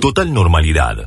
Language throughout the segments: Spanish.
Total normalidad.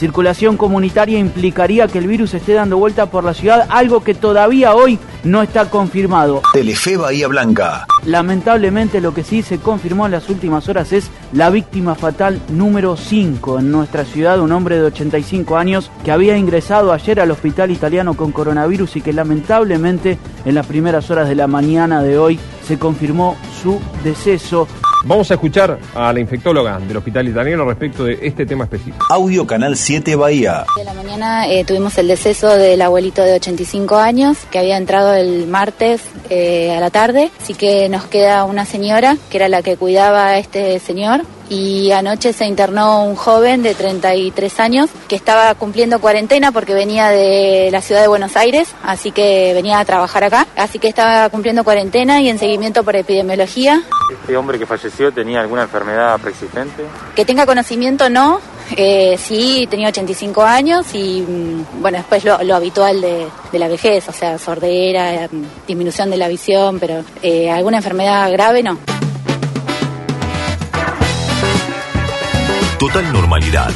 Circulación comunitaria implicaría que el virus esté dando vuelta por la ciudad, algo que todavía hoy no está confirmado. Telefe Bahía Blanca. Lamentablemente lo que sí se confirmó en las últimas horas es la víctima fatal número 5 en nuestra ciudad, un hombre de 85 años que había ingresado ayer al hospital italiano con coronavirus y que lamentablemente en las primeras horas de la mañana de hoy se confirmó su deceso. Vamos a escuchar a la infectóloga del Hospital Italiano respecto de este tema específico. Audio Canal 7 Bahía. De la mañana eh, tuvimos el deceso del abuelito de 85 años que había entrado el martes eh, a la tarde, así que nos queda una señora que era la que cuidaba a este señor y anoche se internó un joven de 33 años que estaba cumpliendo cuarentena porque venía de la ciudad de Buenos Aires, así que venía a trabajar acá, así que estaba cumpliendo cuarentena y en seguimiento por epidemiología. ¿Este hombre que falleció tenía alguna enfermedad preexistente? Que tenga conocimiento no, eh, sí, tenía 85 años y mm, bueno, después lo, lo habitual de, de, la vejez, o sea, sordera, mm, disminución de la visión, pero eh, alguna enfermedad grave no. Total normalidad.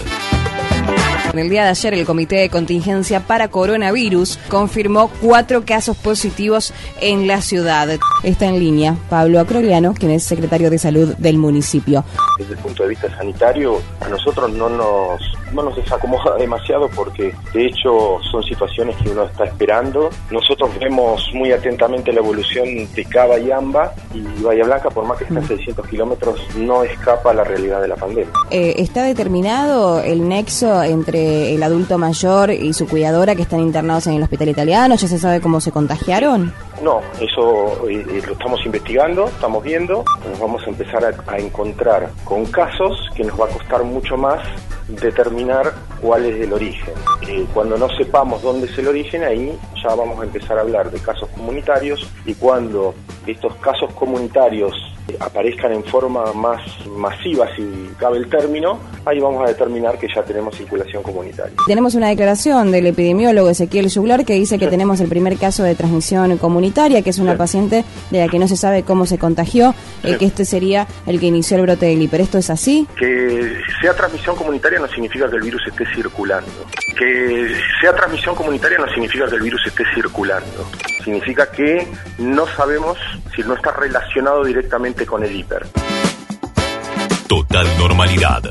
En el día de ayer, el Comité de Contingencia para Coronavirus confirmó cuatro casos positivos en la ciudad. Está en línea Pablo Acroliano, quien es secretario de Salud del municipio. Desde el punto de vista sanitario, a nosotros no nos, no nos desacomoda demasiado porque de hecho son situaciones que uno está esperando. Nosotros vemos muy atentamente la evolución de Cava y Amba y Bahía Blanca, por más que esté a 600 kilómetros, no escapa a la realidad de la pandemia. Eh, ¿Está determinado el nexo entre el adulto mayor y su cuidadora que están internados en el hospital italiano? ¿Ya se sabe cómo se contagiaron? No, eso eh, lo estamos investigando, estamos viendo, nos vamos a empezar a, a, encontrar con casos que nos va a costar mucho más determinar cuál es el origen. Eh, cuando no sepamos dónde es el origen, ahí ya vamos a empezar a hablar de casos comunitarios y cuando estos casos comunitarios aparezcan en forma más masiva, si cabe el término, ahí vamos a determinar que ya tenemos circulación comunitaria. Tenemos una declaración del epidemiólogo Ezequiel Juglar que dice que sí. tenemos el primer caso de transmisión comunitaria, que es una sí. paciente de la que no se sabe cómo se contagió, sí. eh, que este sería el que inició el brote del hiper. ¿Esto es así? Que sea transmisión comunitaria no significa que el virus esté circulando. Que sea transmisión comunitaria no significa que el virus esté circulando. Significa que no sabemos si no está relacionado directamente con el hiper. Total normalidad.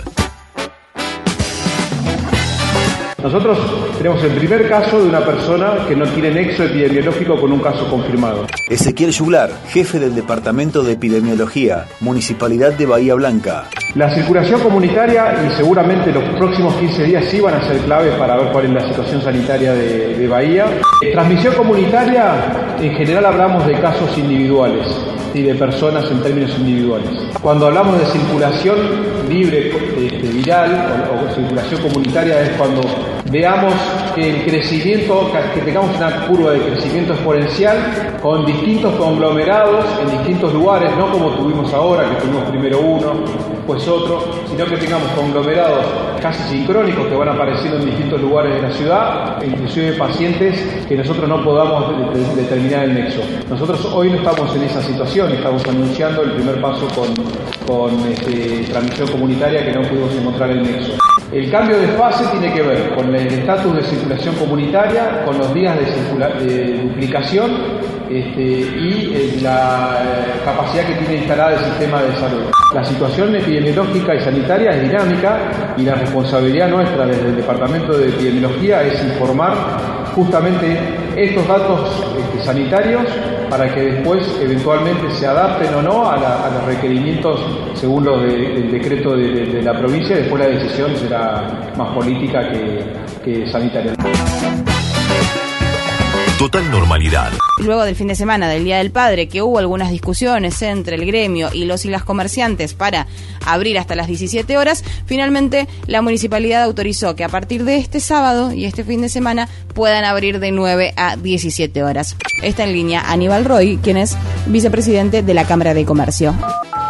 Nosotros tenemos el primer caso de una persona que no tiene nexo epidemiológico con un caso confirmado. Ezequiel Juglar, jefe del Departamento de Epidemiología, Municipalidad de Bahía Blanca. La circulación comunitaria y seguramente los próximos 15 días sí van a ser clave para ver cuál es la situación sanitaria de, de Bahía. Transmisión comunitaria, en general hablamos de casos individuales y de personas en términos individuales. Cuando hablamos de circulación libre este, viral o, circulación comunitaria es cuando veamos que el crecimiento, que tengamos una curva de crecimiento exponencial con distintos conglomerados en distintos lugares, no como tuvimos ahora, que tuvimos primero uno, después otro, sino que tengamos conglomerados casi sincrónicos que van apareciendo en distintos lugares de la ciudad, e inclusive pacientes que nosotros no podamos de, de, determinar el nexo. Nosotros hoy no estamos en esa situación, estamos anunciando el primer paso con, con este, transmisión comunitaria que no pudimos encontrar el nexo. El cambio de fase tiene que ver con el estatus de circulación comunitaria, con los días de duplicación este, y eh, la eh, capacidad que tiene instalada el sistema de salud. La situación epidemiológica y sanitaria es dinámica y la responsabilidad nuestra desde el Departamento de Epidemiología es informar justamente estos datos este, sanitarios para que después eventualmente se adapten o no a, los requerimientos según de, del decreto de, la provincia. Después la decisión será más política que sanitaria. Total normalidad. Luego del fin de semana del Día del Padre, que hubo algunas discusiones entre el gremio y los y las comerciantes para abrir hasta las 17 horas, finalmente la municipalidad autorizó que a partir de este sábado y este fin de semana puedan abrir de 9 a 17 horas. Está en línea Aníbal Roy, quien es vicepresidente de la Cámara de Comercio.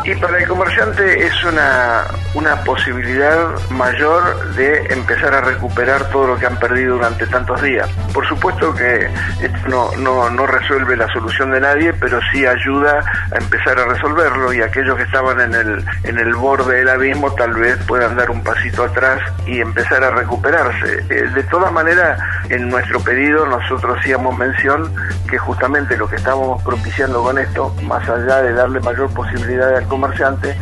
Y para el comerciante es una, una posibilidad mayor de empezar a recuperar todo lo que han perdido durante tantos días. Por supuesto que esto no, no, no resuelve la solución de nadie, pero sí ayuda a empezar a resolverlo y aquellos que estaban en el, en el borde del abismo tal vez puedan dar un pasito atrás y empezar a recuperarse. Eh, de todas maneras, en nuestro pedido nosotros hacíamos mención que justamente lo que estábamos propiciando con esto, más allá de darle mayor posibilidad al comerciante,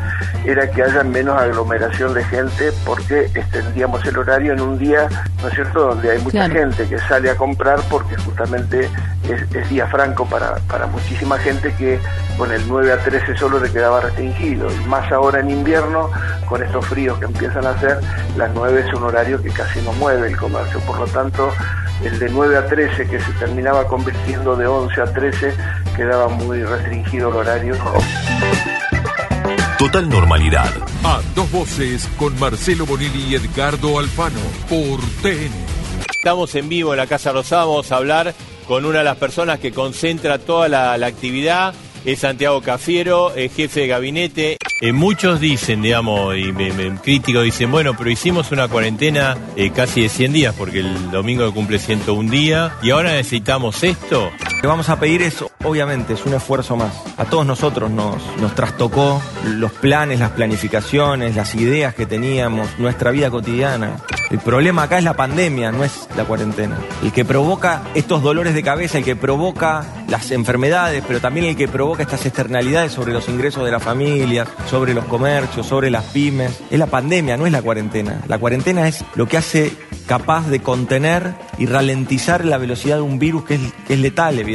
era que haya menos aglomeración de gente porque extendíamos el horario en un día, ¿no es cierto?, donde hay mucha gente que sale a comprar porque justamente es, día franco para, para muchísima gente que con el 9 a 13 solo le quedaba restringido. Y más ahora en invierno, con estos fríos que empiezan a hacer, las 9 es un horario que casi no mueve el comercio. Por lo tanto, el de 9 a 13 que se terminaba convirtiendo de 11 a 13 quedaba muy restringido el horario. Total normalidad. A dos voces con Marcelo Bonilli y Edgardo Alfano por TN. Estamos en vivo en la Casa Rosada, vamos a hablar con una de las personas que concentra toda la, actividad. Es Santiago Cafiero, jefe de gabinete. Eh, muchos dicen, digamos, y me, críticos dicen, bueno, pero hicimos una cuarentena eh, casi de 100 días, porque el domingo cumple 101 días, y ahora necesitamos esto. Que vamos a pedir es, obviamente, es un esfuerzo más. A todos nosotros nos, nos trastocó los planes, las planificaciones, las ideas que teníamos, nuestra vida cotidiana. El problema acá es la pandemia, no es la cuarentena. El que provoca estos dolores de cabeza, el que provoca las enfermedades, pero también el que provoca estas externalidades sobre los ingresos de las familias, sobre los comercios, sobre las pymes, es la pandemia, no es la cuarentena. La cuarentena es lo que hace capaz de contener y ralentizar la velocidad de un virus que es, que es letal, evidentemente.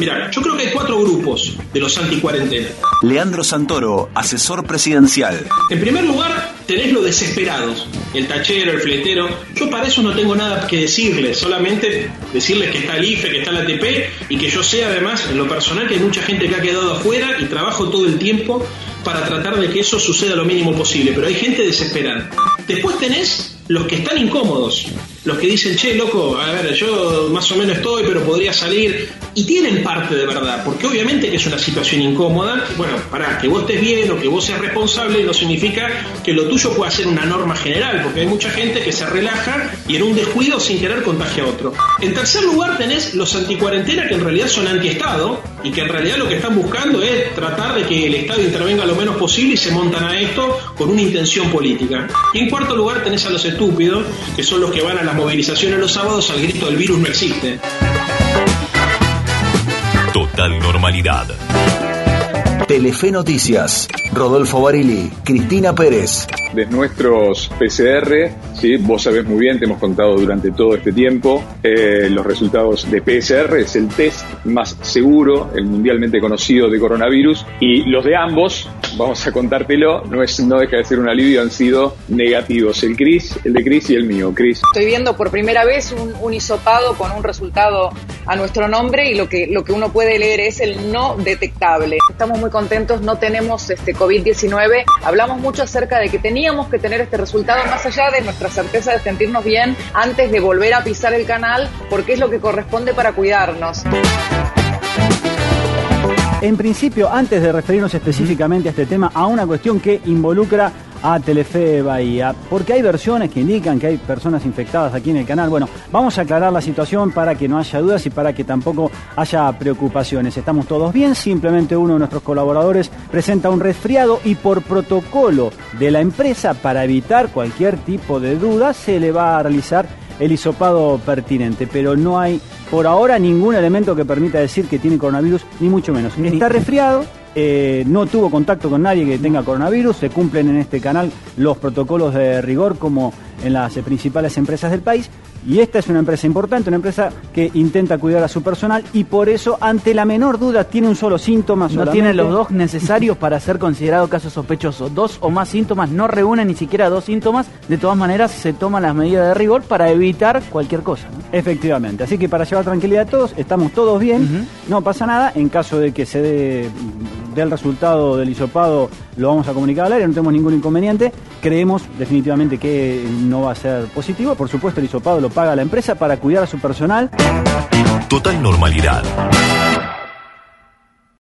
Mira, yo creo que hay cuatro grupos de los anticuarentena. Leandro Santoro, asesor presidencial. En primer lugar, tenés los desesperados, el tachero, el fletero. Yo para eso no tengo nada que decirles, solamente decirles que está el IFE, que está la ATP y que yo sé además, en lo personal, que hay mucha gente que ha quedado afuera y trabajo todo el tiempo para tratar de que eso suceda lo mínimo posible, pero hay gente desesperada. Después tenés los que están incómodos, los que dicen, che, loco, a ver, yo más o menos estoy, pero podría salir. Y tienen parte de verdad, porque obviamente que es una situación incómoda. Bueno, para que vos estés bien o que vos seas responsable no significa que lo tuyo pueda ser una norma general, porque hay mucha gente que se relaja y en un descuido sin querer contagia a otro. En tercer lugar tenés los anticuarentena que en realidad son antiestado y que en realidad lo que están buscando es tratar de que el Estado intervenga lo menos posible y se montan a esto con una intención política. Y en cuarto lugar tenés a los estúpidos, que son los que van a las movilizaciones los sábados al grito del virus no existe. Total normalidad. Telefe Noticias. Rodolfo Barili, Cristina Pérez. De nuestros PCR, ¿sí? vos sabés muy bien, te hemos contado durante todo este tiempo, eh, los resultados de PCR es el test más seguro, el mundialmente conocido de coronavirus, y los de ambos, vamos a contártelo, no, es, no deja de ser un alivio, han sido negativos, el Cris, el de Cris y el mío, Cris. Estoy viendo por primera vez un, un hisopado con un resultado a nuestro nombre y lo que, lo que uno puede leer es el no detectable. Estamos muy contentos, no tenemos este COVID-19. Hablamos mucho acerca de que teníamos que tener este resultado más allá de nuestra certeza de sentirnos bien antes de volver a pisar el canal, porque es lo que corresponde para cuidarnos. En principio, antes de referirnos específicamente a este tema, a una cuestión que involucra a Telefe Bahía, porque hay versiones que indican que hay personas infectadas aquí en el canal. Bueno, vamos a aclarar la situación para que no haya dudas y para que tampoco haya preocupaciones. Estamos todos bien, simplemente uno de nuestros colaboradores presenta un resfriado y por protocolo de la empresa, para evitar cualquier tipo de duda, se le va a realizar el hisopado pertinente, pero no hay por ahora ningún elemento que permita decir que tiene coronavirus, ni mucho menos. Está resfriado, eh, no tuvo contacto con nadie que tenga coronavirus, se cumplen en este canal los protocolos de rigor como en las principales empresas del país y esta es una empresa importante, una empresa que intenta cuidar a su personal y por eso, ante la menor duda, tiene un solo síntoma. No tiene los dos necesarios para ser considerado caso sospechoso. Dos o más síntomas no reúnen ni siquiera dos síntomas. De todas maneras, se toman las medidas de rigor para evitar cualquier cosa. Efectivamente. Así que para llevar tranquilidad a todos, estamos todos bien. No pasa nada. En caso de que se dé del resultado del hisopado, lo vamos a comunicar al aire. No tenemos ningún inconveniente. Creemos definitivamente que no va a ser positivo. Por supuesto, el hisopado lo paga la empresa para cuidar a su personal. Total normalidad.